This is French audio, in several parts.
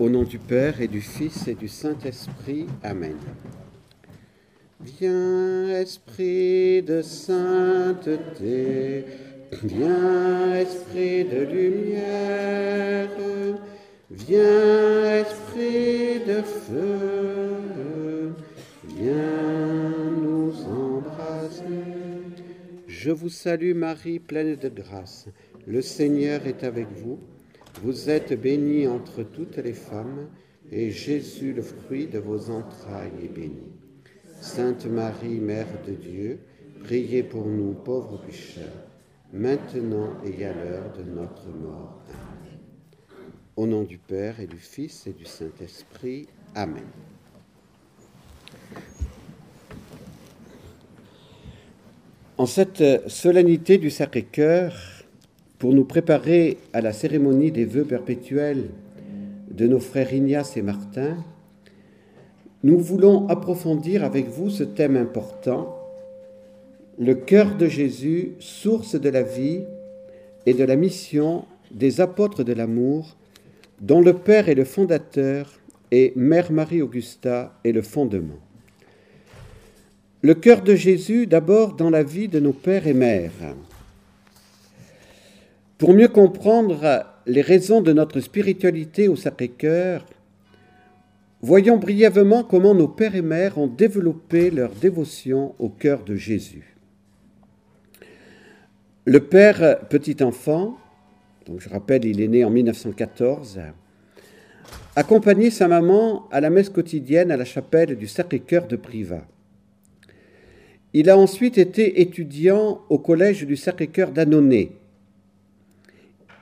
Au nom du Père et du Fils et du Saint-Esprit. Amen. Viens, Esprit de sainteté, viens, Esprit de lumière, viens, Esprit de feu, viens nous embraser. Je vous salue Marie, pleine de grâce. Le Seigneur est avec vous. Vous êtes bénie entre toutes les femmes, et Jésus, le fruit de vos entrailles, est béni. Sainte Marie, Mère de Dieu, priez pour nous pauvres pécheurs, maintenant et à l'heure de notre mort. Amen. Au nom du Père et du Fils et du Saint-Esprit. Amen. En cette solennité du Sacré-Cœur, pour nous préparer à la cérémonie des vœux perpétuels de nos frères Ignace et Martin, nous voulons approfondir avec vous ce thème important, le cœur de Jésus, source de la vie et de la mission des apôtres de l'amour, dont le Père est le fondateur et Mère Marie-Augusta est le fondement. Le cœur de Jésus d'abord dans la vie de nos pères et mères. Pour mieux comprendre les raisons de notre spiritualité au Sacré-Cœur, voyons brièvement comment nos pères et mères ont développé leur dévotion au cœur de Jésus. Le père petit enfant, donc je rappelle, il est né en 1914, accompagnait sa maman à la messe quotidienne à la chapelle du Sacré-Cœur de Privas. Il a ensuite été étudiant au collège du Sacré-Cœur d'Annonay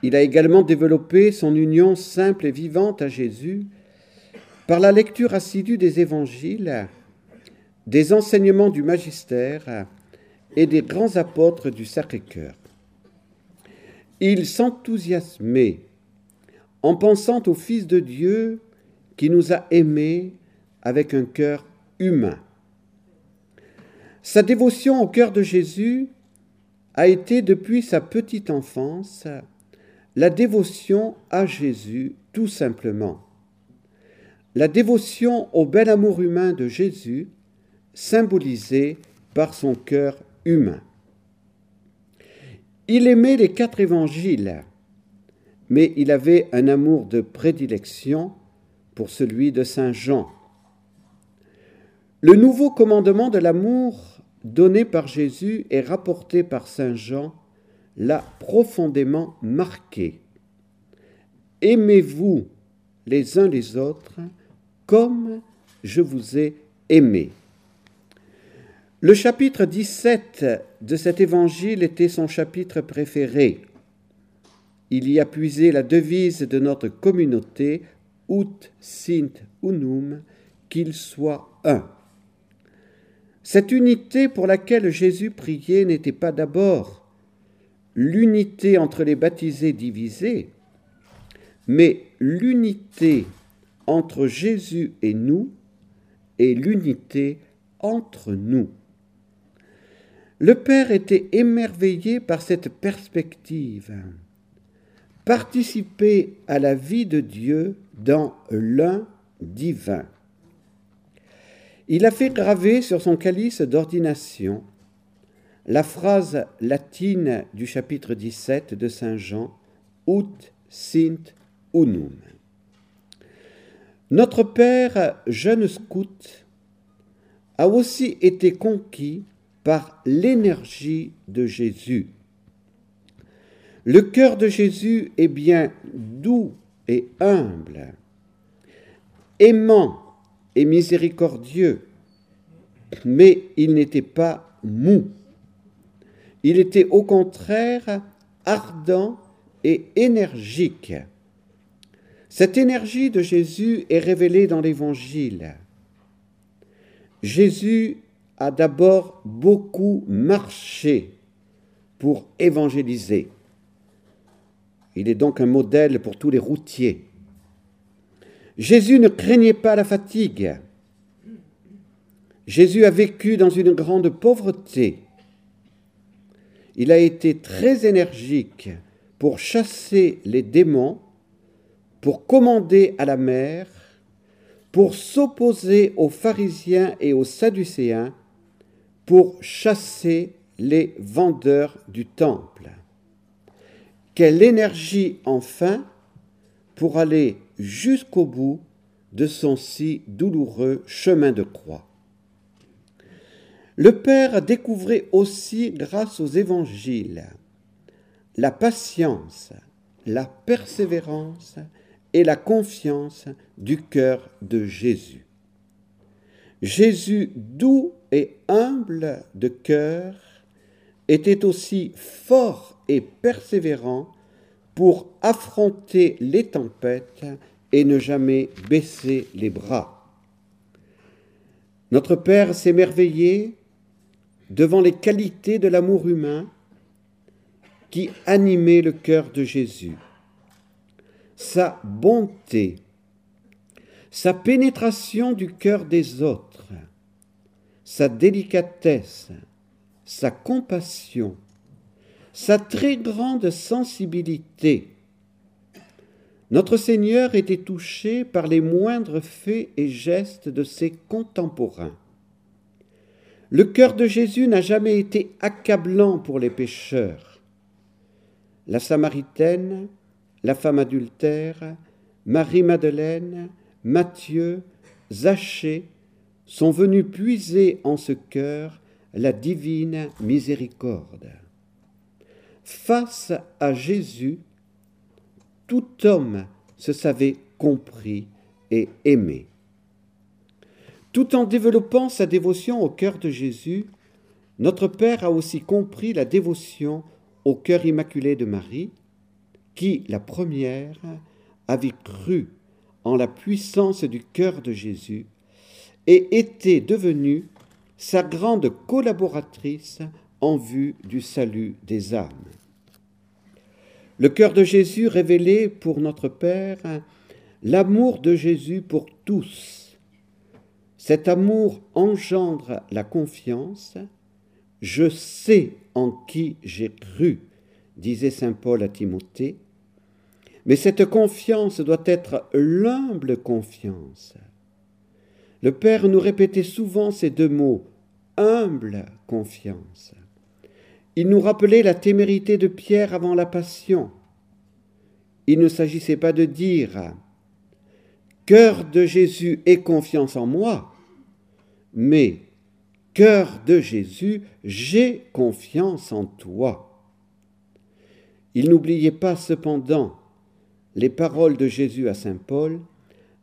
il a également développé son union simple et vivante à Jésus par la lecture assidue des évangiles, des enseignements du magistère et des grands apôtres du Sacré-Cœur. Il s'enthousiasmait en pensant au Fils de Dieu qui nous a aimés avec un cœur humain. Sa dévotion au cœur de Jésus a été depuis sa petite enfance la dévotion à Jésus, tout simplement. La dévotion au bel amour humain de Jésus, symbolisé par son cœur humain. Il aimait les quatre évangiles, mais il avait un amour de prédilection pour celui de Saint Jean. Le nouveau commandement de l'amour donné par Jésus et rapporté par Saint Jean l'a profondément marqué. Aimez-vous les uns les autres comme je vous ai aimé. Le chapitre 17 de cet évangile était son chapitre préféré. Il y a puisé la devise de notre communauté, Ut sint unum, qu'il soit un. Cette unité pour laquelle Jésus priait n'était pas d'abord l'unité entre les baptisés divisés, mais l'unité entre Jésus et nous et l'unité entre nous. Le Père était émerveillé par cette perspective. Participer à la vie de Dieu dans l'un divin. Il a fait graver sur son calice d'ordination la phrase latine du chapitre 17 de Saint Jean, Ut sint unum. Notre Père, jeune scout, a aussi été conquis par l'énergie de Jésus. Le cœur de Jésus est bien doux et humble, aimant et miséricordieux, mais il n'était pas mou. Il était au contraire ardent et énergique. Cette énergie de Jésus est révélée dans l'Évangile. Jésus a d'abord beaucoup marché pour évangéliser. Il est donc un modèle pour tous les routiers. Jésus ne craignait pas la fatigue. Jésus a vécu dans une grande pauvreté. Il a été très énergique pour chasser les démons pour commander à la mer, pour s'opposer aux pharisiens et aux sadducéens, pour chasser les vendeurs du temple. Quelle énergie enfin pour aller jusqu'au bout de son si douloureux chemin de croix. Le Père découvrait aussi, grâce aux évangiles, la patience, la persévérance et la confiance du cœur de Jésus. Jésus, doux et humble de cœur, était aussi fort et persévérant pour affronter les tempêtes et ne jamais baisser les bras. Notre Père s'émerveillait devant les qualités de l'amour humain qui animait le cœur de Jésus. Sa bonté, sa pénétration du cœur des autres, sa délicatesse, sa compassion, sa très grande sensibilité. Notre Seigneur était touché par les moindres faits et gestes de ses contemporains. Le cœur de Jésus n'a jamais été accablant pour les pécheurs. La Samaritaine, la femme adultère, Marie-Madeleine, Matthieu, Zachée sont venus puiser en ce cœur la divine miséricorde. Face à Jésus, tout homme se savait compris et aimé. Tout en développant sa dévotion au cœur de Jésus, notre Père a aussi compris la dévotion au cœur immaculé de Marie, qui, la première, avait cru en la puissance du cœur de Jésus et était devenue sa grande collaboratrice en vue du salut des âmes. Le cœur de Jésus révélait pour notre Père l'amour de Jésus pour tous. Cet amour engendre la confiance. Je sais en qui j'ai cru, disait Saint Paul à Timothée, mais cette confiance doit être l'humble confiance. Le Père nous répétait souvent ces deux mots, humble confiance. Il nous rappelait la témérité de Pierre avant la passion. Il ne s'agissait pas de dire Cœur de Jésus et confiance en moi, mais Cœur de Jésus, j'ai confiance en toi. Il n'oubliait pas cependant les paroles de Jésus à Saint Paul,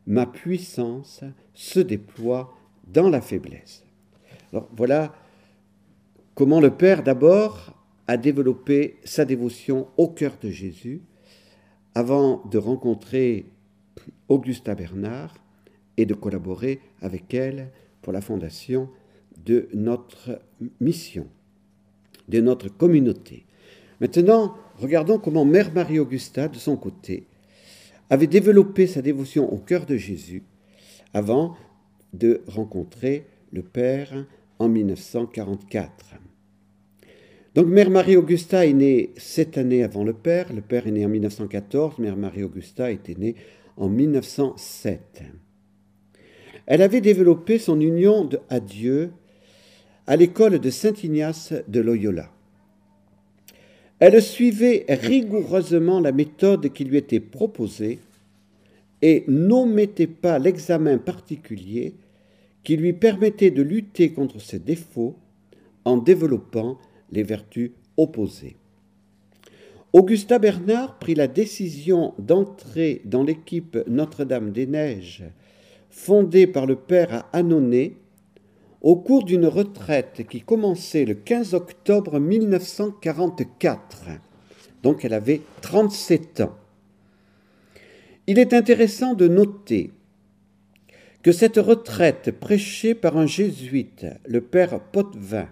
Ma puissance se déploie dans la faiblesse. Alors voilà comment le Père d'abord a développé sa dévotion au cœur de Jésus avant de rencontrer Augusta Bernard et de collaborer avec elle pour la fondation de notre mission, de notre communauté. Maintenant, regardons comment Mère Marie-Augusta, de son côté, avait développé sa dévotion au cœur de Jésus avant de rencontrer le Père en 1944. Donc Mère Marie-Augusta est née sept années avant le Père. Le Père est né en 1914. Mère Marie-Augusta était née en 1907. Elle avait développé son union à Dieu à l'école de Saint Ignace de Loyola. Elle suivait rigoureusement la méthode qui lui était proposée et n'omettait pas l'examen particulier qui lui permettait de lutter contre ses défauts en développant les vertus opposées. Augusta Bernard prit la décision d'entrer dans l'équipe Notre-Dame-des-Neiges, fondée par le père à Annonay, au cours d'une retraite qui commençait le 15 octobre 1944. Donc elle avait 37 ans. Il est intéressant de noter que cette retraite prêchée par un jésuite, le père Potvin,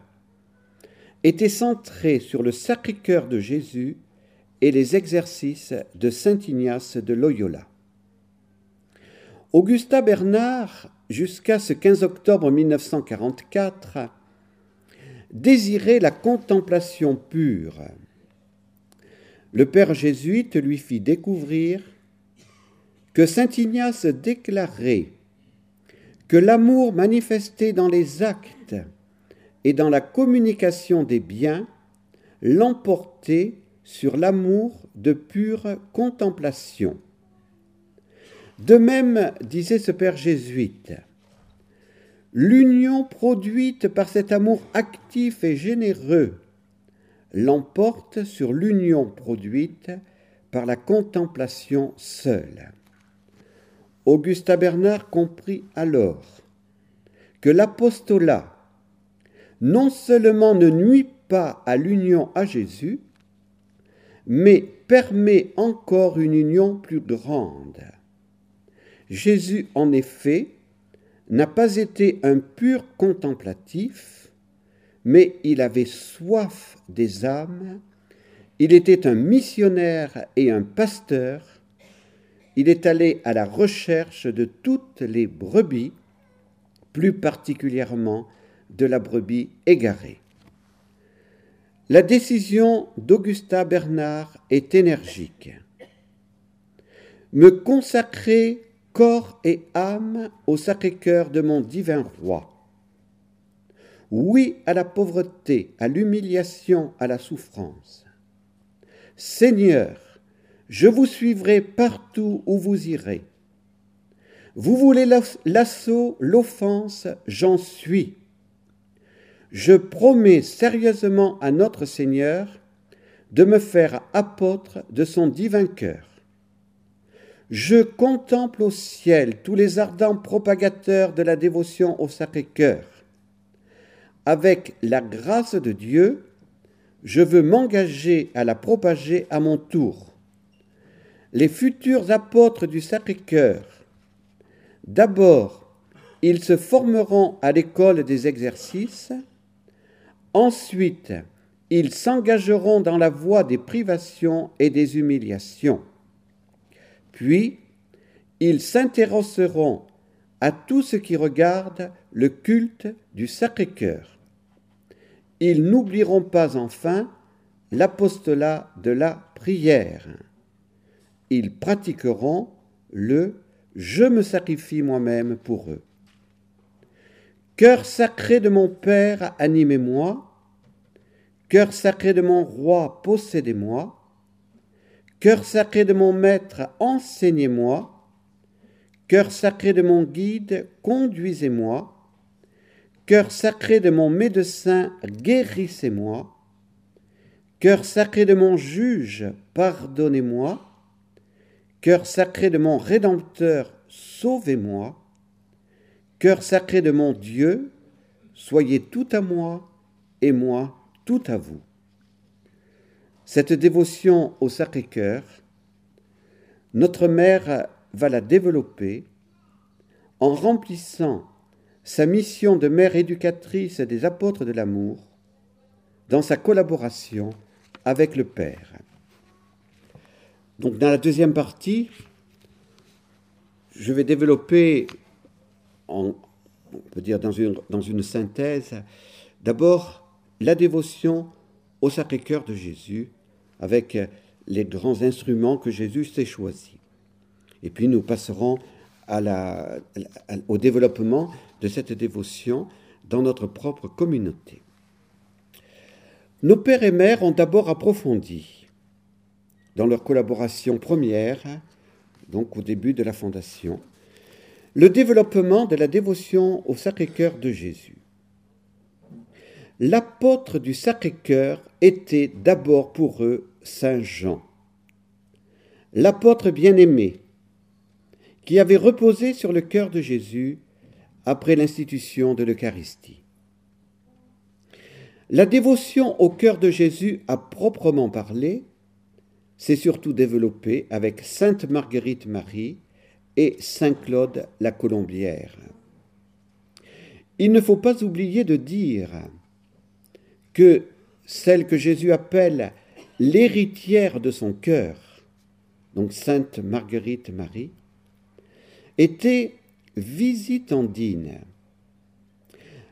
était centrée sur le Sacré-Cœur de Jésus et les exercices de Saint Ignace de Loyola. Augusta Bernard, jusqu'à ce 15 octobre 1944, désirait la contemplation pure. Le père jésuite lui fit découvrir que Saint Ignace déclarait que l'amour manifesté dans les actes et dans la communication des biens l'emportait sur l'amour de pure contemplation. De même, disait ce père jésuite, l'union produite par cet amour actif et généreux l'emporte sur l'union produite par la contemplation seule. Augusta Bernard comprit alors que l'apostolat non seulement ne nuit pas à l'union à Jésus, mais permet encore une union plus grande. Jésus, en effet, n'a pas été un pur contemplatif, mais il avait soif des âmes, il était un missionnaire et un pasteur, il est allé à la recherche de toutes les brebis, plus particulièrement de la brebis égarée. La décision d'Augusta Bernard est énergique. Me consacrer corps et âme au Sacré-Cœur de mon divin roi. Oui à la pauvreté, à l'humiliation, à la souffrance. Seigneur, je vous suivrai partout où vous irez. Vous voulez l'assaut, l'offense, j'en suis. Je promets sérieusement à notre Seigneur de me faire apôtre de son divin cœur. Je contemple au ciel tous les ardents propagateurs de la dévotion au Sacré-Cœur. Avec la grâce de Dieu, je veux m'engager à la propager à mon tour les futurs apôtres du Sacré-Cœur. D'abord, ils se formeront à l'école des exercices, ensuite, ils s'engageront dans la voie des privations et des humiliations. Puis, ils s'intéresseront à tout ce qui regarde le culte du Sacré-Cœur. Ils n'oublieront pas enfin l'apostolat de la prière ils pratiqueront le Je me sacrifie moi-même pour eux. Cœur sacré de mon Père, animez-moi. Cœur sacré de mon roi, possédez-moi. Cœur sacré de mon maître, enseignez-moi. Cœur sacré de mon guide, conduisez-moi. Cœur sacré de mon médecin, guérissez-moi. Cœur sacré de mon juge, pardonnez-moi. Cœur sacré de mon Rédempteur, sauvez-moi. Cœur sacré de mon Dieu, soyez tout à moi et moi tout à vous. Cette dévotion au Sacré-Cœur, notre Mère va la développer en remplissant sa mission de mère éducatrice des apôtres de l'amour dans sa collaboration avec le Père. Donc dans la deuxième partie, je vais développer, on peut dire dans une, dans une synthèse, d'abord la dévotion au Sacré-Cœur de Jésus avec les grands instruments que Jésus s'est choisis. Et puis nous passerons au développement de cette dévotion dans notre propre communauté. Nos pères et mères ont d'abord approfondi dans leur collaboration première, donc au début de la fondation, le développement de la dévotion au Sacré-Cœur de Jésus. L'apôtre du Sacré-Cœur était d'abord pour eux Saint Jean, l'apôtre bien-aimé, qui avait reposé sur le cœur de Jésus après l'institution de l'Eucharistie. La dévotion au cœur de Jésus à proprement parler s'est surtout développé avec Sainte Marguerite Marie et Saint Claude la Colombière. Il ne faut pas oublier de dire que celle que Jésus appelle l'héritière de son cœur, donc Sainte Marguerite Marie, était visitandine.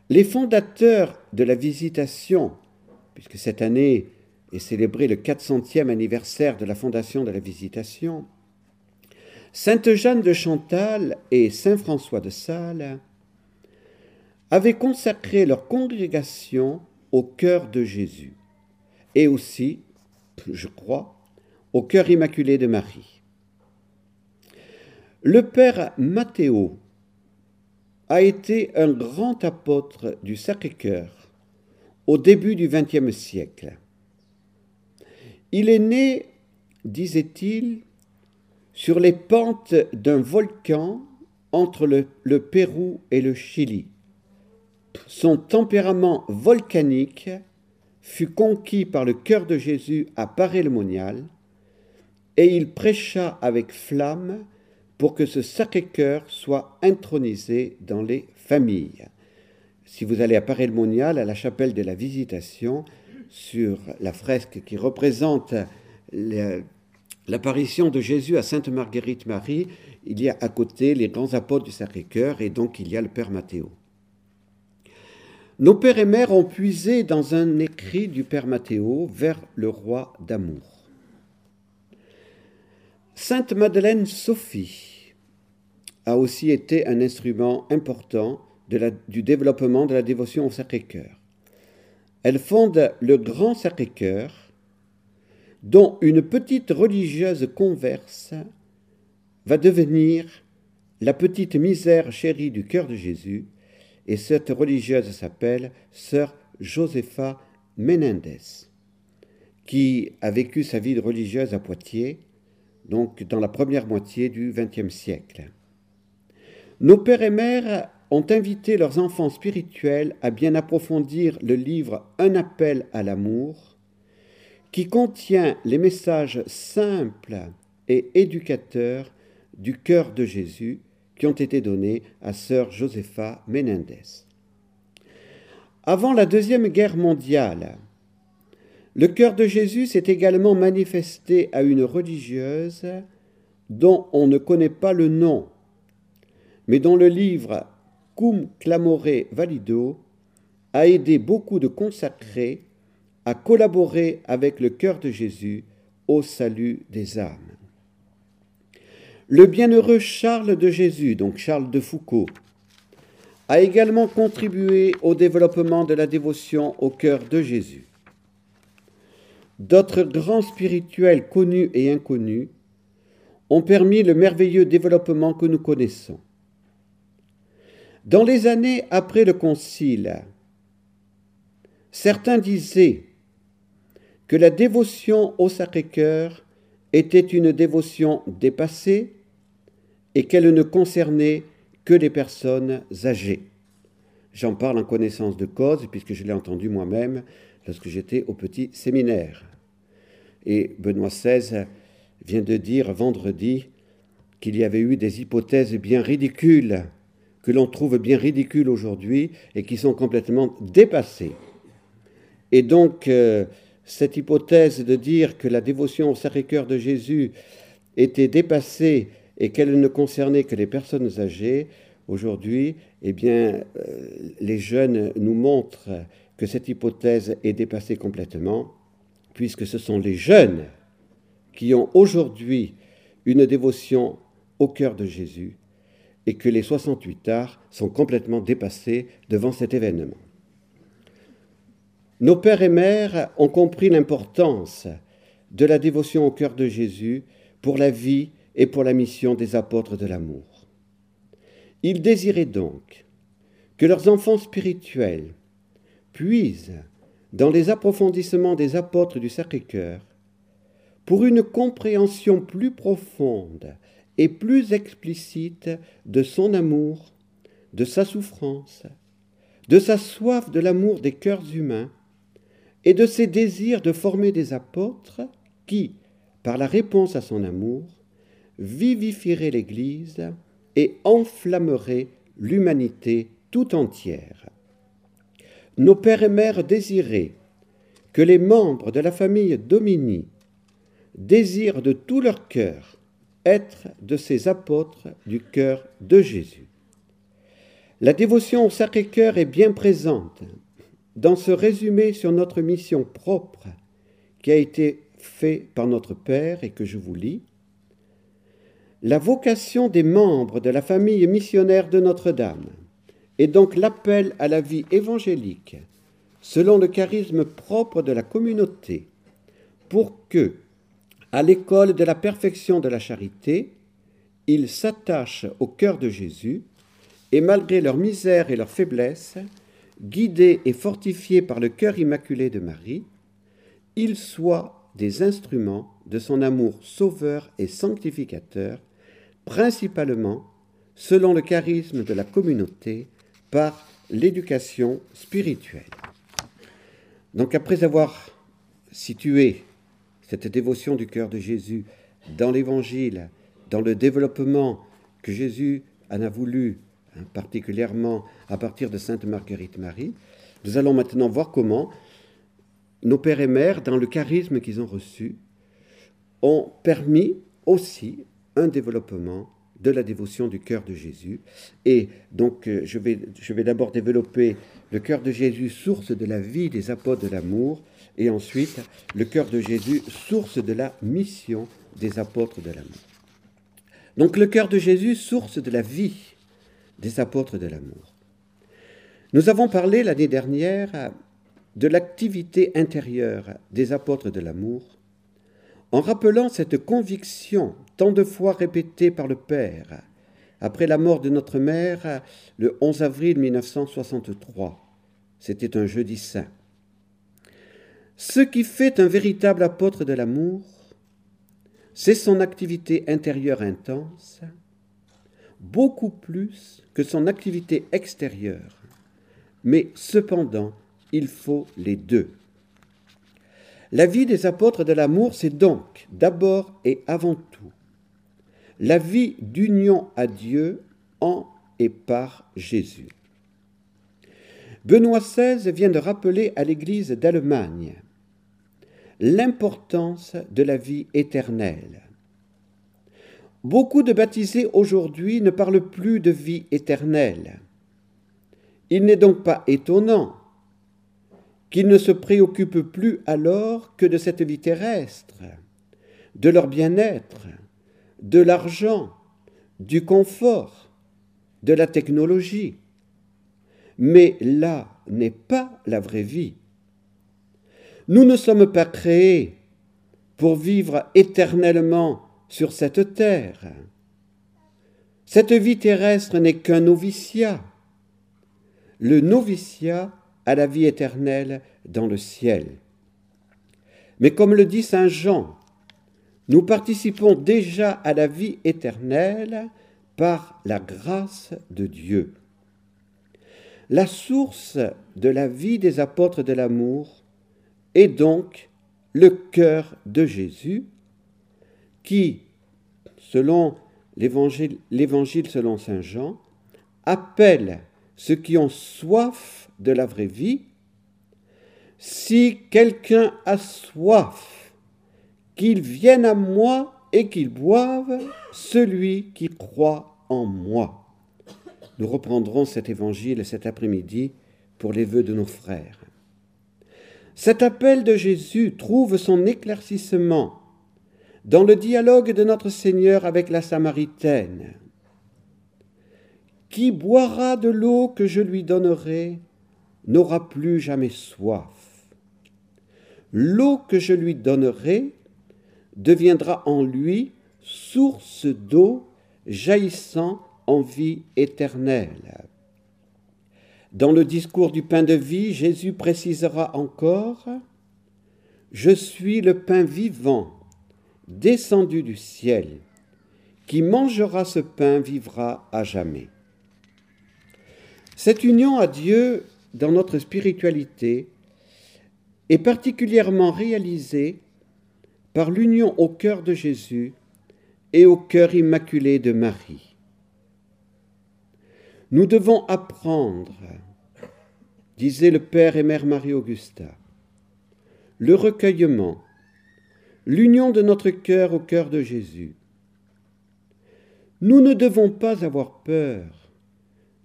Les fondateurs de la visitation, puisque cette année et célébrer le 400e anniversaire de la fondation de la Visitation, Sainte Jeanne de Chantal et Saint François de Sales avaient consacré leur congrégation au cœur de Jésus et aussi, je crois, au cœur immaculé de Marie. Le père Matthéo a été un grand apôtre du Sacré-Cœur au début du XXe siècle. Il est né, disait-il, sur les pentes d'un volcan entre le, le, Pérou et le Chili. Son tempérament volcanique fut conquis par le cœur de Jésus à Paray-le-Monial, et il prêcha avec flamme pour que ce Sacré-Cœur soit intronisé dans les familles. Si vous allez à Paray-le-Monial, à la chapelle de la Visitation, sur la fresque qui représente l'apparition de Jésus à Sainte Marguerite Marie, il y a à côté les grands apôtres du Sacré-Cœur et donc il y a le Père Mathéo. Nos pères et mères ont puisé dans un écrit du Père Mathéo vers le roi d'amour. Sainte Madeleine Sophie a aussi été un instrument important du développement de la dévotion au Sacré-Cœur. Elle fonde le Grand Sacré-Cœur, dont une petite religieuse converse va devenir la petite misère chérie du cœur de Jésus, et cette religieuse s'appelle Sœur Josepha Menendez, qui a vécu sa vie de religieuse à Poitiers, donc dans la première moitié du XXe siècle. Nos pères et mères ont invité leurs enfants spirituels à bien approfondir le livre Un appel à l'amour, qui contient les messages simples et éducateurs du cœur de Jésus qui ont été donnés à sœur Josepha Menendez. Avant la Deuxième Guerre mondiale, le cœur de Jésus s'est également manifesté à une religieuse dont on ne connaît pas le nom, mais dont le livre Cum clamore valido a aidé beaucoup de consacrés à collaborer avec le cœur de Jésus au salut des âmes. Le bienheureux Charles de Jésus, donc Charles de Foucault, a également contribué au développement de la dévotion au cœur de Jésus. D'autres grands spirituels connus et inconnus ont permis le merveilleux développement que nous connaissons. Dans les années après le Concile, certains disaient que la dévotion au Sacré-Cœur était une dévotion dépassée et qu'elle ne concernait que les personnes âgées. J'en parle en connaissance de cause puisque je l'ai entendu moi-même lorsque j'étais au petit séminaire. Et Benoît XVI vient de dire vendredi qu'il y avait eu des hypothèses bien ridicules que l'on trouve bien ridicules aujourd'hui et qui sont complètement dépassées. Et donc, euh, cette hypothèse de dire que la dévotion au Sacré-Cœur de Jésus était dépassée et qu'elle ne concernait que les personnes âgées, aujourd'hui, eh bien, euh, les jeunes nous montrent que cette hypothèse est dépassée complètement, puisque ce sont les jeunes qui ont aujourd'hui une dévotion au cœur de Jésus et que les 68 arts sont complètement dépassés devant cet événement. Nos pères et mères ont compris l'importance de la dévotion au cœur de Jésus pour la vie et pour la mission des apôtres de l'amour. Ils désiraient donc que leurs enfants spirituels puisent dans les approfondissements des apôtres du Sacré-Cœur pour une compréhension plus profonde et plus explicite de son amour, de sa souffrance, de sa soif de l'amour des cœurs humains et de ses désirs de former des apôtres qui, par la réponse à son amour, vivifieraient l'Église et enflammeraient l'humanité tout entière. Nos pères et mères désiraient que les membres de la famille Domini désirent de tout leur cœur être de ces apôtres du cœur de Jésus. La dévotion au Sacré-Cœur est bien présente dans ce résumé sur notre mission propre qui a été fait par notre Père et que je vous lis. La vocation des membres de la famille missionnaire de Notre-Dame est donc l'appel à la vie évangélique selon le charisme propre de la communauté pour que, à l'école de la perfection de la charité, ils s'attachent au cœur de Jésus et malgré leur misère et leur faiblesse, guidés et fortifiés par le cœur immaculé de Marie, ils soient des instruments de son amour sauveur et sanctificateur, principalement selon le charisme de la communauté par l'éducation spirituelle. Donc après avoir situé cette dévotion du cœur de Jésus dans l'Évangile, dans le développement que Jésus en a voulu, hein, particulièrement à partir de Sainte Marguerite Marie, nous allons maintenant voir comment nos pères et mères, dans le charisme qu'ils ont reçu, ont permis aussi un développement de la dévotion du cœur de Jésus. Et donc, euh, je vais, je vais d'abord développer le cœur de Jésus, source de la vie des apôtres de l'amour, et ensuite le cœur de Jésus, source de la mission des apôtres de l'amour. Donc, le cœur de Jésus, source de la vie des apôtres de l'amour. Nous avons parlé l'année dernière de l'activité intérieure des apôtres de l'amour en rappelant cette conviction tant de fois répétée par le Père après la mort de notre mère le 11 avril 1963. C'était un jeudi saint. Ce qui fait un véritable apôtre de l'amour, c'est son activité intérieure intense, beaucoup plus que son activité extérieure. Mais cependant, il faut les deux. La vie des apôtres de l'amour, c'est donc d'abord et avant tout la vie d'union à Dieu en et par Jésus. Benoît XVI vient de rappeler à l'Église d'Allemagne l'importance de la vie éternelle. Beaucoup de baptisés aujourd'hui ne parlent plus de vie éternelle. Il n'est donc pas étonnant qu'ils ne se préoccupent plus alors que de cette vie terrestre, de leur bien-être, de l'argent, du confort, de la technologie. Mais là n'est pas la vraie vie. Nous ne sommes pas créés pour vivre éternellement sur cette terre. Cette vie terrestre n'est qu'un noviciat. Le noviciat à la vie éternelle dans le ciel. Mais comme le dit Saint Jean, nous participons déjà à la vie éternelle par la grâce de Dieu. La source de la vie des apôtres de l'amour est donc le cœur de Jésus qui, selon l'évangile selon Saint Jean, appelle ceux qui ont soif de la vraie vie, si quelqu'un a soif, qu'il vienne à moi et qu'il boive celui qui croit en moi. Nous reprendrons cet évangile cet après-midi pour les vœux de nos frères. Cet appel de Jésus trouve son éclaircissement dans le dialogue de notre Seigneur avec la Samaritaine. Qui boira de l'eau que je lui donnerai n'aura plus jamais soif. L'eau que je lui donnerai deviendra en lui source d'eau jaillissant en vie éternelle. Dans le discours du pain de vie, Jésus précisera encore Je suis le pain vivant, descendu du ciel. Qui mangera ce pain vivra à jamais. Cette union à Dieu dans notre spiritualité est particulièrement réalisée par l'union au cœur de Jésus et au cœur immaculé de Marie. Nous devons apprendre, disait le Père et Mère Marie-Augusta, le recueillement, l'union de notre cœur au cœur de Jésus. Nous ne devons pas avoir peur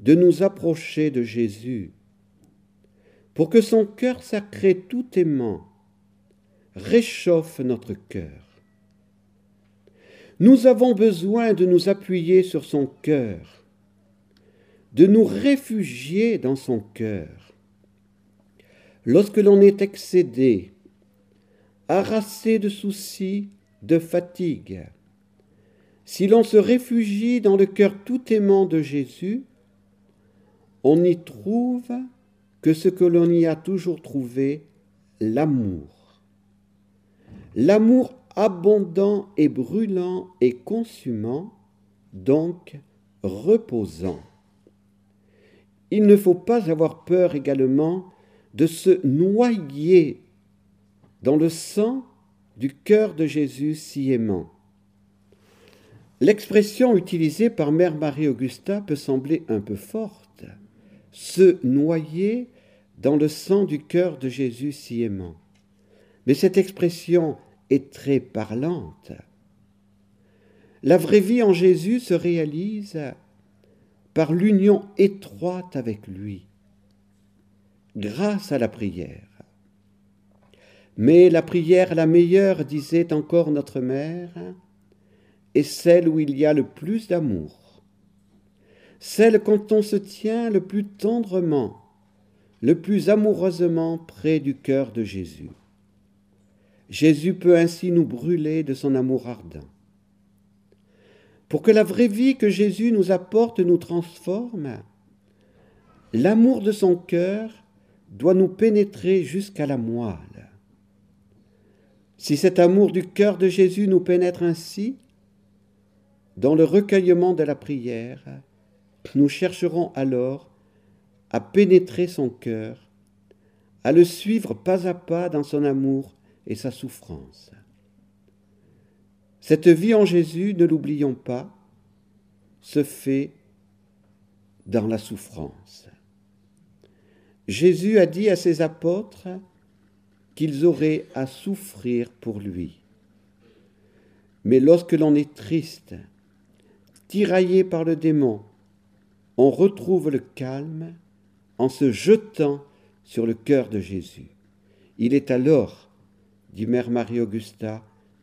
de nous approcher de Jésus, pour que son cœur sacré tout aimant réchauffe notre cœur. Nous avons besoin de nous appuyer sur son cœur, de nous réfugier dans son cœur. Lorsque l'on est excédé, harassé de soucis, de fatigue, si l'on se réfugie dans le cœur tout aimant de Jésus, on n'y trouve que ce que l'on y a toujours trouvé, l'amour. L'amour abondant et brûlant et consumant, donc reposant. Il ne faut pas avoir peur également de se noyer dans le sang du cœur de Jésus si aimant. L'expression utilisée par Mère Marie-Augusta peut sembler un peu forte, se noyer dans le sang du cœur de Jésus si aimant. Mais cette expression est très parlante. La vraie vie en Jésus se réalise par l'union étroite avec lui, grâce à la prière. Mais la prière la meilleure, disait encore notre mère, est celle où il y a le plus d'amour, celle quand on se tient le plus tendrement, le plus amoureusement près du cœur de Jésus. Jésus peut ainsi nous brûler de son amour ardent. Pour que la vraie vie que Jésus nous apporte nous transforme, l'amour de son cœur doit nous pénétrer jusqu'à la moelle. Si cet amour du cœur de Jésus nous pénètre ainsi, dans le recueillement de la prière, nous chercherons alors à pénétrer son cœur, à le suivre pas à pas dans son amour et sa souffrance. Cette vie en Jésus, ne l'oublions pas, se fait dans la souffrance. Jésus a dit à ses apôtres qu'ils auraient à souffrir pour lui. Mais lorsque l'on est triste, tiraillé par le démon, on retrouve le calme en se jetant sur le cœur de Jésus. Il est alors, dit Mère Marie-Augusta,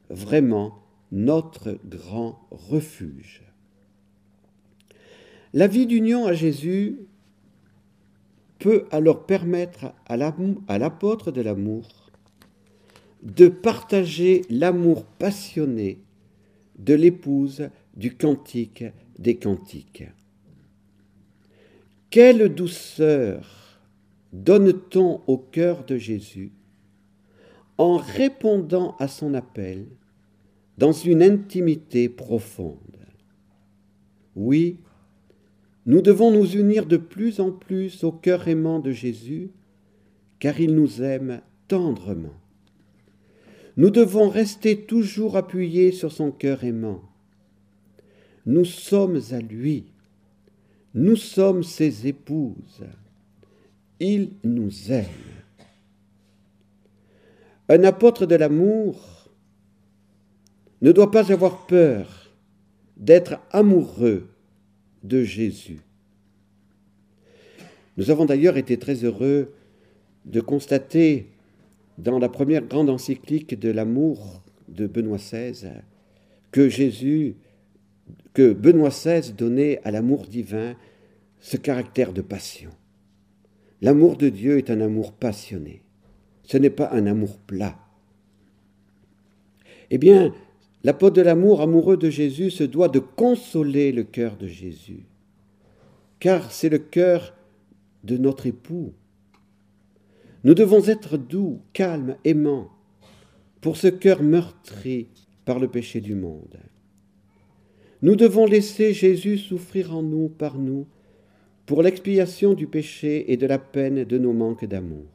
vraiment notre grand refuge. La vie d'union à Jésus peut alors permettre à l'apôtre de l'amour de partager l'amour passionné de l'épouse du cantique des cantiques. Quelle douceur donne-t-on au cœur de Jésus en répondant à son appel dans une intimité profonde? Oui, nous devons nous unir de plus en plus au cœur aimant de Jésus, car il nous aime tendrement. Nous devons rester toujours appuyés sur son cœur aimant nous sommes à lui. Nous sommes ses épouses. Il nous aime. Un apôtre de l'amour ne doit pas avoir peur d'être amoureux de Jésus. Nous avons d'ailleurs été très heureux de constater dans la première grande encyclique de l'amour de Benoît XVI que Jésus que Benoît XVI donnait à l'amour divin ce caractère de passion. L'amour de Dieu est un amour passionné. Ce n'est pas un amour plat. Eh bien, l'apôtre de l'amour amoureux de Jésus se doit de consoler le cœur de Jésus, car c'est le cœur de notre époux. Nous devons être doux, calmes, aimants, pour ce cœur meurtri par le péché du monde. Nous devons laisser Jésus souffrir en nous, par nous, pour l'expiation du péché et de la peine de nos manques d'amour.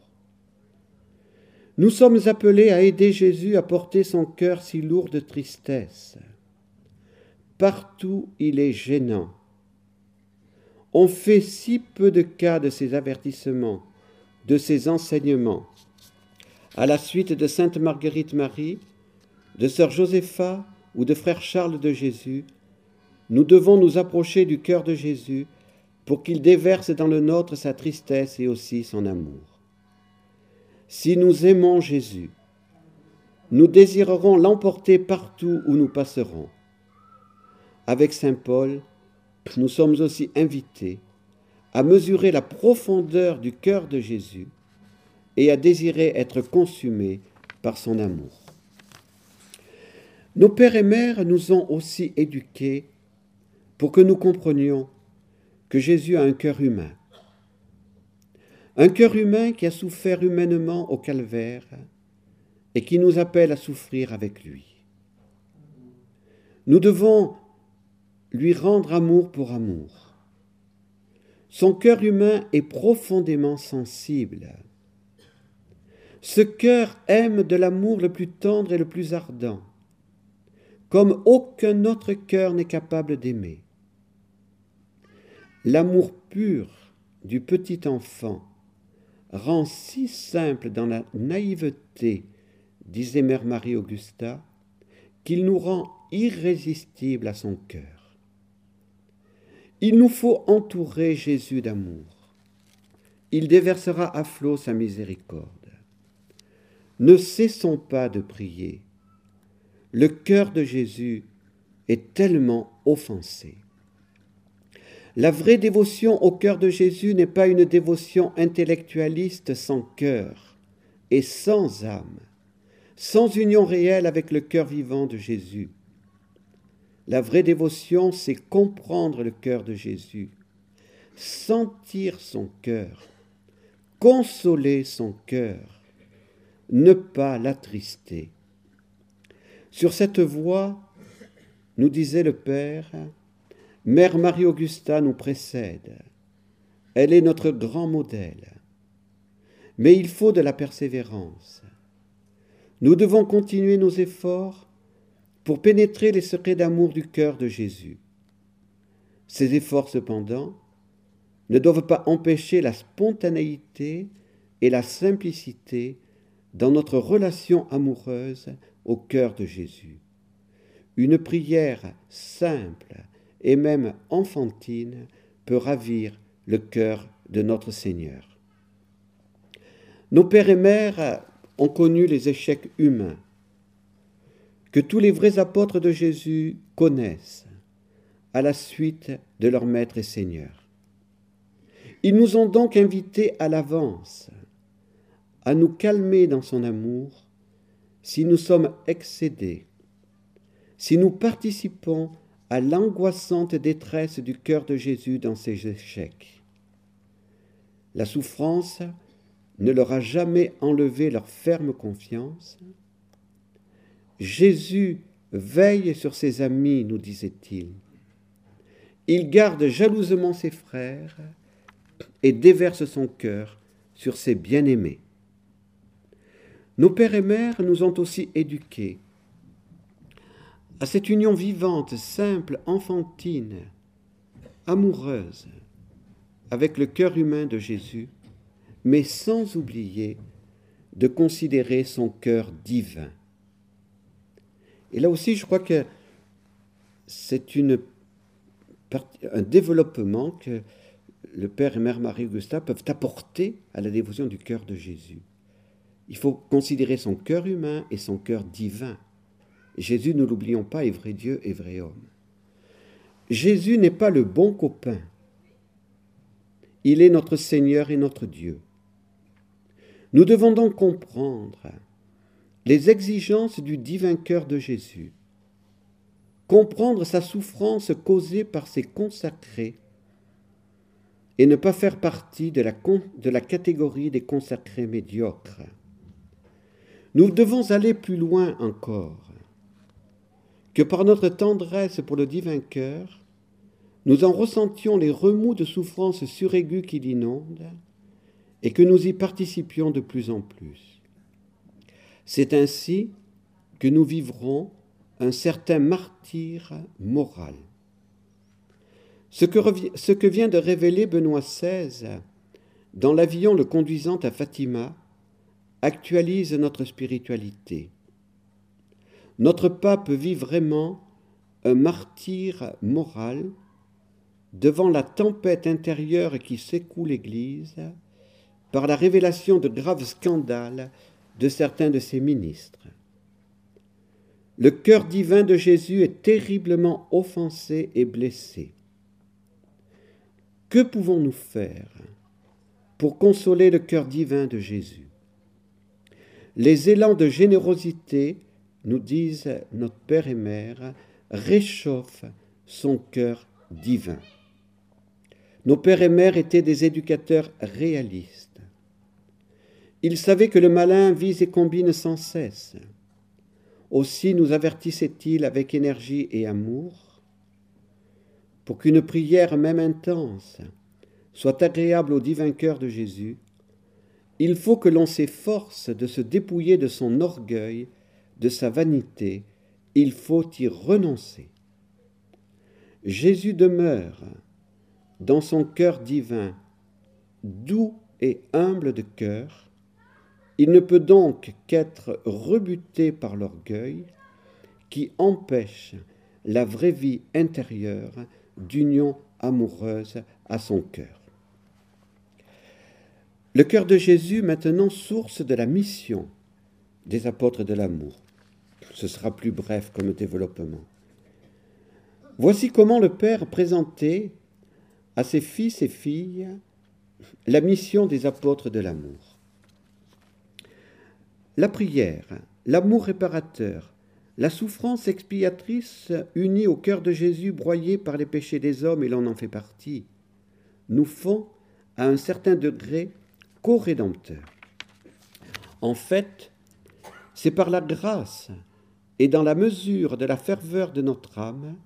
Nous sommes appelés à aider Jésus à porter son cœur si lourd de tristesse. Partout il est gênant. On fait si peu de cas de ses avertissements, de ses enseignements. À la suite de Sainte Marguerite Marie, de Sœur Josépha ou de Frère Charles de Jésus, nous devons nous approcher du cœur de Jésus pour qu'il déverse dans le nôtre sa tristesse et aussi son amour. Si nous aimons Jésus, nous désirerons l'emporter partout où nous passerons. avec Saint Paul, nous sommes aussi invités à mesurer la profondeur du cœur de Jésus et à désirer être consumés par son amour. Nos pères et mères nous ont aussi éduqués pour que nous comprenions que Jésus a un cœur humain. Un cœur humain qui a souffert humainement au calvaire et qui nous appelle à souffrir avec lui. Nous devons lui rendre amour pour amour. Son cœur humain est profondément sensible. Ce cœur aime de l'amour le plus tendre et le plus ardent, comme aucun autre cœur n'est capable d'aimer. L'amour pur du petit enfant rend si simple dans la naïveté, disait Mère Marie-Augusta, qu'il nous rend irrésistibles à son cœur. Il nous faut entourer Jésus d'amour. Il déversera à flot sa miséricorde. Ne cessons pas de prier. Le cœur de Jésus est tellement offensé. La vraie dévotion au cœur de Jésus n'est pas une dévotion intellectualiste sans cœur et sans âme, sans union réelle avec le cœur vivant de Jésus. La vraie dévotion, c'est comprendre le cœur de Jésus, sentir son cœur, consoler son cœur, ne pas l'attrister. Sur cette voie, nous disait le Père, Mère Marie-Augusta nous précède. Elle est notre grand modèle. Mais il faut de la persévérance. Nous devons continuer nos efforts pour pénétrer les secrets d'amour du cœur de Jésus. Ces efforts, cependant, ne doivent pas empêcher la spontanéité et la simplicité dans notre relation amoureuse au cœur de Jésus. Une prière simple et même enfantine peut ravir le cœur de notre Seigneur. Nos pères et mères ont connu les échecs humains que tous les vrais apôtres de Jésus connaissent à la suite de leur Maître et Seigneur. Ils nous ont donc invités à l'avance à nous calmer dans son amour si nous sommes excédés, si nous participons l'angoissante détresse du cœur de Jésus dans ses échecs. La souffrance ne leur a jamais enlevé leur ferme confiance. Jésus veille sur ses amis, nous disait-il. Il garde jalousement ses frères et déverse son cœur sur ses bien-aimés. Nos pères et mères nous ont aussi éduqués à cette union vivante, simple, enfantine, amoureuse, avec le cœur humain de Jésus, mais sans oublier de considérer son cœur divin. Et là aussi, je crois que c'est un développement que le Père et Mère Marie-Augusta peuvent apporter à la dévotion du cœur de Jésus. Il faut considérer son cœur humain et son cœur divin. Jésus, ne l'oublions pas, est vrai Dieu et vrai homme. Jésus n'est pas le bon copain. Il est notre Seigneur et notre Dieu. Nous devons donc comprendre les exigences du divin cœur de Jésus, comprendre sa souffrance causée par ses consacrés et ne pas faire partie de la, de la catégorie des consacrés médiocres. Nous devons aller plus loin encore que par notre tendresse pour le divin cœur, nous en ressentions les remous de souffrance suraiguë qui l'inondent, et que nous y participions de plus en plus. C'est ainsi que nous vivrons un certain martyr moral. Ce que, ce que vient de révéler Benoît XVI dans l'avion le conduisant à Fatima actualise notre spiritualité notre pape vit vraiment un martyr moral devant la tempête intérieure qui secoue l'Église par la révélation de graves scandales de certains de ses ministres. le cœur divin de Jésus est terriblement offensé et blessé. Que pouvons-nous faire pour consoler le cœur divin de Jésus? Les élans de générosité, nous disent notre Père et Mère, réchauffent son cœur divin. Nos pères et mères étaient des éducateurs réalistes. Ils savaient que le malin vise et combine sans cesse. Aussi nous avertissait-il avec énergie et amour pour qu'une prière même intense soit agréable au divin cœur de Jésus, il faut que l'on s'efforce de se dépouiller de son orgueil, de sa vanité, il faut y renoncer. Jésus demeure dans son cœur divin, doux et humble de cœur, il ne peut donc qu'être rebuté par l'orgueil qui empêche la vraie vie intérieure d'union amoureuse à son cœur. Le cœur de Jésus, maintenant source de la mission des apôtres de l'amour. Ce sera plus bref comme développement. Voici comment le Père présentait à ses fils et filles la mission des apôtres de l'amour. La prière, l'amour réparateur, la souffrance expiatrice unie au cœur de Jésus broyé par les péchés des hommes, et l'on en fait partie, nous font, à un certain degré, co-rédempteurs. En fait, c'est par la grâce et dans la mesure de la ferveur de notre âme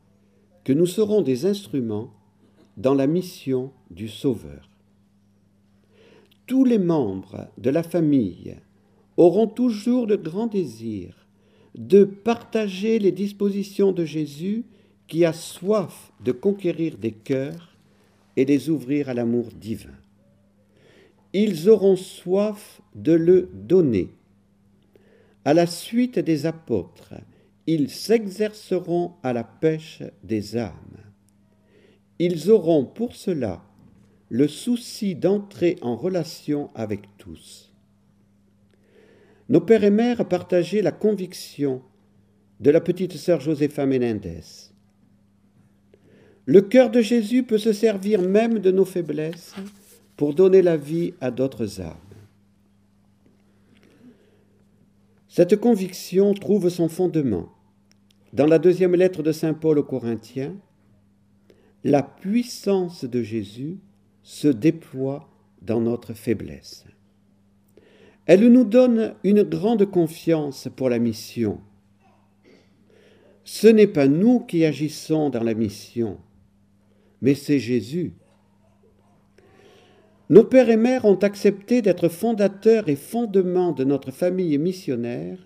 que nous serons des instruments dans la mission du Sauveur. Tous les membres de la famille auront toujours le grand désir de partager les dispositions de Jésus qui a soif de conquérir des cœurs et les ouvrir à l'amour divin. Ils auront soif de le donner. À la suite des apôtres, ils s'exerceront à la pêche des âmes ils auront pour cela le souci d'entrer en relation avec tous. Nos pères et mères partageaient la conviction de la petite sœur Josepha Menendez. Le cœur de Jésus peut se servir même de nos faiblesses pour donner la vie à d'autres âmes. Cette conviction trouve son fondement dans la deuxième lettre de Saint Paul aux Corinthiens, la puissance de Jésus se déploie dans notre faiblesse. Elle nous donne une grande confiance pour la mission. Ce n'est pas nous qui agissons dans la mission, mais c'est Jésus. Nos pères et mères ont accepté d'être fondateurs et fondements de notre famille missionnaire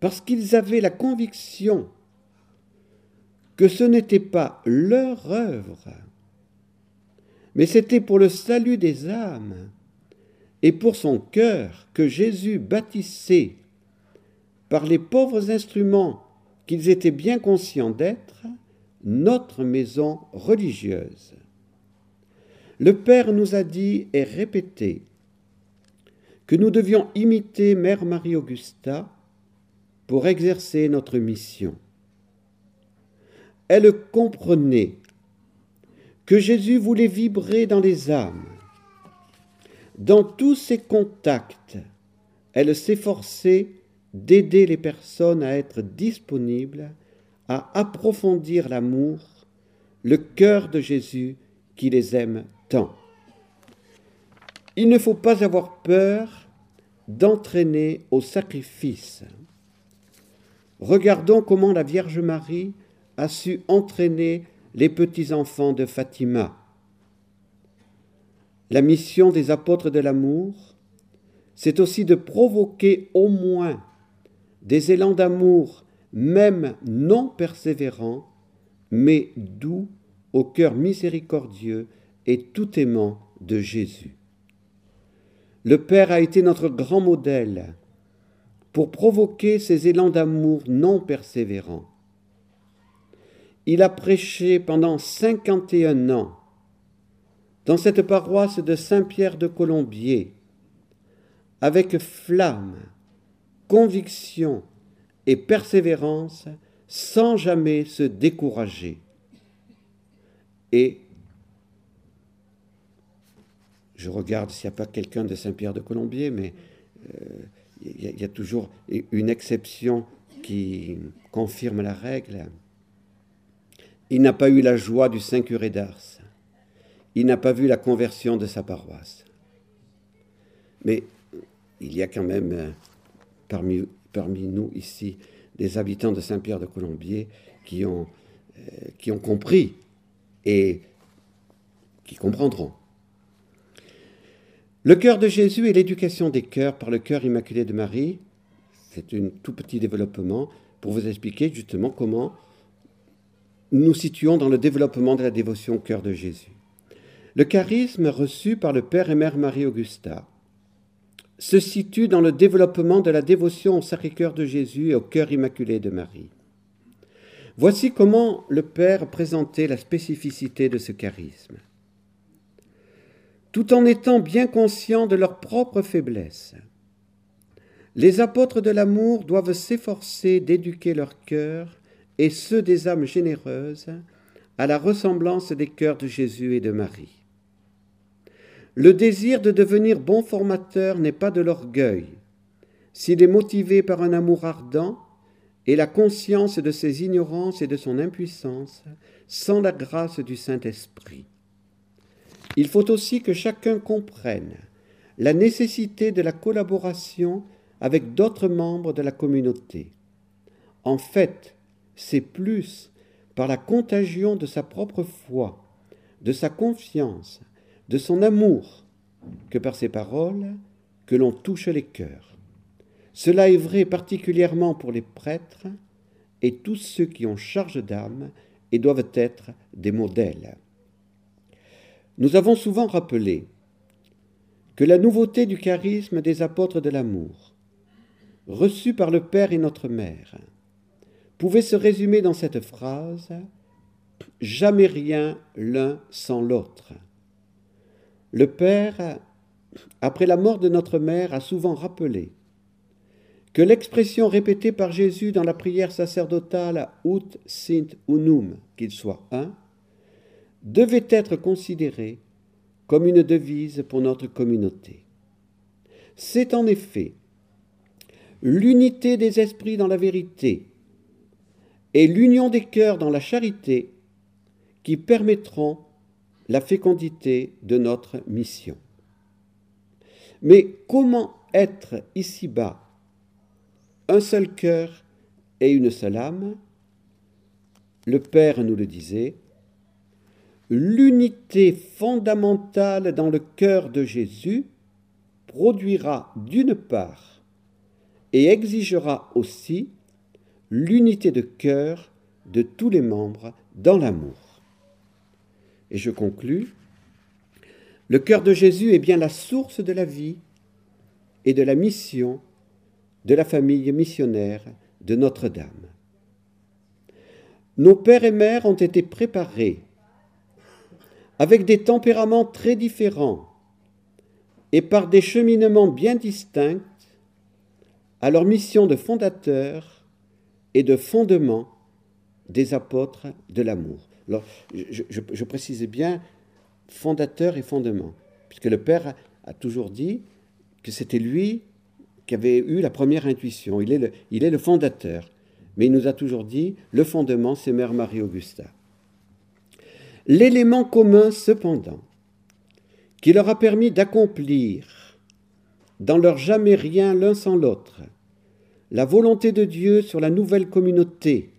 parce qu'ils avaient la conviction que ce n'était pas leur œuvre, mais c'était pour le salut des âmes et pour son cœur que Jésus bâtissait, par les pauvres instruments qu'ils étaient bien conscients d'être, notre maison religieuse. Le Père nous a dit et répété que nous devions imiter Mère Marie-Augusta pour exercer notre mission elle comprenait que Jésus voulait vibrer dans les âmes. Dans tous ses contacts, elle s'efforçait d'aider les personnes à être disponibles, à approfondir l'amour, le cœur de Jésus qui les aime tant. Il ne faut pas avoir peur d'entraîner au sacrifice. Regardons comment la Vierge Marie a su entraîner les petits-enfants de Fatima. La mission des apôtres de l'amour, c'est aussi de provoquer au moins des élans d'amour, même non persévérants, mais doux au cœur miséricordieux et tout aimant de Jésus. Le Père a été notre grand modèle pour provoquer ces élans d'amour non persévérants. Il a prêché pendant 51 ans dans cette paroisse de Saint-Pierre de Colombier, avec flamme, conviction et persévérance sans jamais se décourager. Et je regarde s'il n'y a pas quelqu'un de Saint-Pierre de Colombier, mais euh, il y, a toujours une exception qui confirme la règle. Il n'a pas eu la joie du Saint curé d'Ars. Il n'a pas vu la conversion de sa paroisse. Mais il y a quand même euh, parmi, nous ici des habitants de Saint-Pierre de Colombier qui ont, euh, qui ont compris et qui comprendront. Le cœur de Jésus et l'éducation des cœurs par le cœur immaculé de Marie, c'est un tout petit développement pour vous expliquer justement comment nous situons dans le développement de la dévotion au cœur de Jésus. Le charisme reçu par le Père et Mère Marie-Augusta se situe dans le développement de la dévotion au Sacré-Cœur de Jésus et au cœur immaculé de Marie. Voici comment le Père présentait la spécificité de ce charisme. Tout en étant bien conscients de leur propre faiblesse, les apôtres de l'amour doivent s'efforcer d'éduquer leur cœur et ceux des âmes généreuses à la ressemblance des cœurs de Jésus et de Marie. Le désir de devenir bon formateur n'est pas de l'orgueil, s'il est motivé par un amour ardent et la conscience de ses ignorances et de son impuissance, sans la grâce du Saint-Esprit. Il faut aussi que chacun comprenne la nécessité de la collaboration avec d'autres membres de la communauté. En fait, c'est plus par la contagion de sa propre foi, de sa confiance, de son amour que par ses paroles que l'on touche les cœurs. Cela est vrai particulièrement pour les prêtres et tous ceux qui ont charge d'âme et doivent être des modèles. Nous avons souvent rappelé que la nouveauté du charisme des apôtres de l'amour, reçu par le Père et notre Mère, pouvait se résumer dans cette phrase Jamais rien l'un sans l'autre. Le Père, après la mort de notre mère, a souvent rappelé que l'expression répétée par Jésus dans la prière sacerdotale Ut sint unum, qu'il soit un, devait être considérée comme une devise pour notre communauté. C'est en effet l'unité des esprits dans la vérité et l'union des cœurs dans la charité qui permettront la fécondité de notre mission. Mais comment être ici-bas un seul cœur et une seule âme? Le Père nous le disait, l'unité fondamentale dans le cœur de Jésus produira d'une part et exigera aussi l'unité de cœur de tous les membres dans l'amour. Et je conclus, le cœur de Jésus est bien la source de la vie et de la mission de la famille missionnaire de Notre-Dame. Nos pères et mères ont été préparés avec des tempéraments très différents et par des cheminements bien distincts à leur mission de fondateur et de fondement des apôtres de l'amour. Alors, je, précisais bien fondateur et fondement, puisque le Père a, toujours dit que c'était lui qui avait eu la première intuition. Il est le, il est le fondateur. Mais il nous a toujours dit, le fondement, c'est Mère Marie-Augusta. L'élément commun, cependant, qui leur a permis d'accomplir, dans leur jamais rien l'un sans l'autre, la volonté de Dieu sur la nouvelle communauté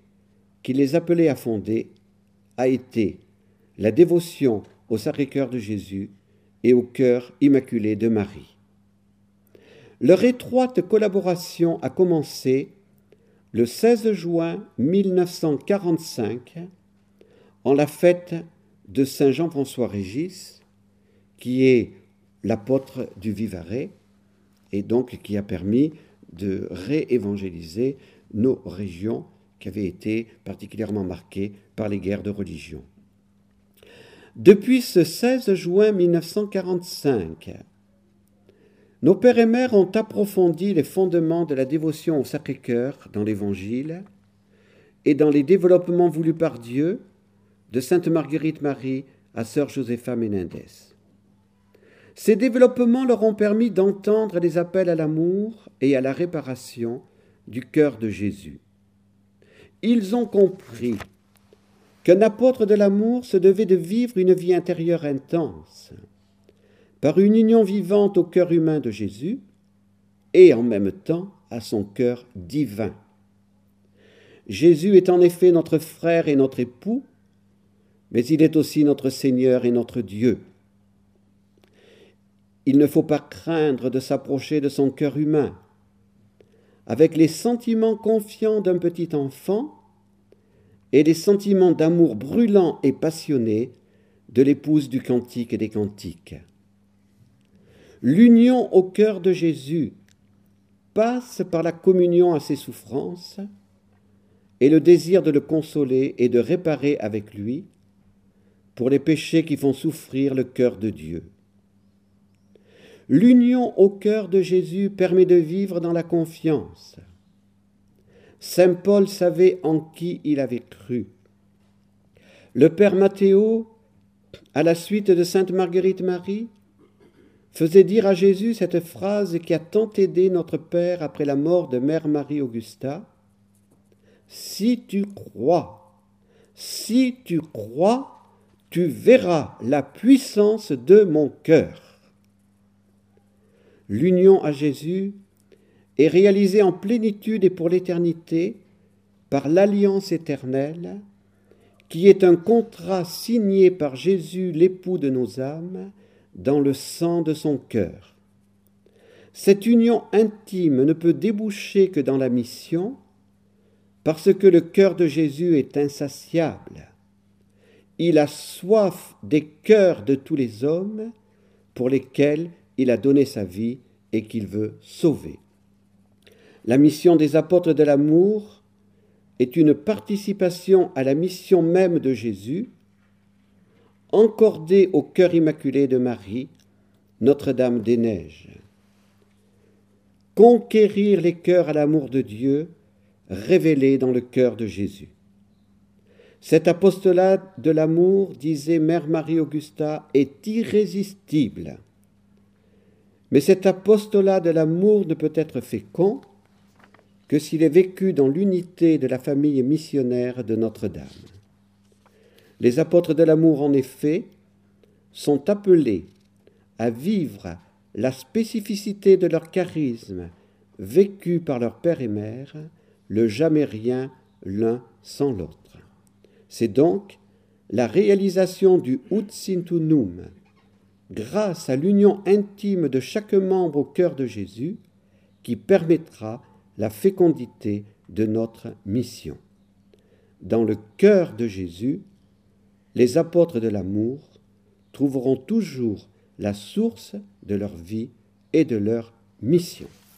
qui les appelait à fonder, a été la dévotion au Sacré-Cœur de Jésus et au cœur immaculé de Marie. Leur étroite collaboration a commencé le 16 juin 1945 en la fête de Saint Jean-François Régis, qui est l'apôtre du Vivarais et donc qui a permis de réévangéliser nos régions qui avait été particulièrement marqué par les guerres de religion. Depuis ce 16 juin 1945, Nos pères et mères ont approfondi les fondements de la dévotion au Sacré-Cœur dans l'Évangile et dans les développements voulus par Dieu de Sainte Marguerite Marie à Sœur Josepha Menendez. Ces développements leur ont permis d'entendre les appels à l'amour et à la réparation du cœur de Jésus. Ils ont compris qu'un apôtre de l'amour se devait de vivre une vie intérieure intense, par une union vivante au cœur humain de Jésus et en même temps à son cœur divin. Jésus est en effet notre frère et notre époux, mais il est aussi notre Seigneur et notre Dieu. Il ne faut pas craindre de s'approcher de son cœur humain. Avec les sentiments confiants d'un petit enfant et les sentiments d'amour brûlant et passionné de l'épouse du cantique et des cantiques. L'union au cœur de Jésus passe par la communion à ses souffrances et le désir de le consoler et de réparer avec lui pour les péchés qui font souffrir le cœur de Dieu. L'union au cœur de Jésus permet de vivre dans la confiance. Saint Paul savait en qui il avait cru. Le Père Mathéo, à la suite de Sainte Marguerite Marie, faisait dire à Jésus cette phrase qui a tant aidé notre Père après la mort de Mère Marie Augusta. Si tu crois, si tu crois, tu verras la puissance de mon cœur. L'union à Jésus est réalisée en plénitude et pour l'éternité par l'alliance éternelle, qui est un contrat signé par Jésus, l'époux de nos âmes, dans le sang de son cœur. Cette union intime ne peut déboucher que dans la mission, parce que le cœur de Jésus est insatiable. Il a soif des cœurs de tous les hommes pour lesquels il a donné sa vie et qu'il veut sauver. La mission des apôtres de l'amour est une participation à la mission même de Jésus, encordée au cœur immaculé de Marie, Notre-Dame des Neiges. Conquérir les cœurs à l'amour de Dieu, révélé dans le cœur de Jésus. Cet apostolat de l'amour, disait Mère Marie-Augusta, est irrésistible. Mais cet apostolat de l'amour ne peut être fécond que s'il est vécu dans l'unité de la famille missionnaire de Notre-Dame. Les apôtres de l'amour, en effet, sont appelés à vivre la spécificité de leur charisme vécu par leur père et mère le jamais rien l'un sans l'autre. C'est donc la réalisation du ut sintunum, grâce à l'union intime de chaque membre au cœur de Jésus, qui permettra la fécondité de notre mission. Dans le cœur de Jésus, les apôtres de l'amour trouveront toujours la source de leur vie et de leur mission.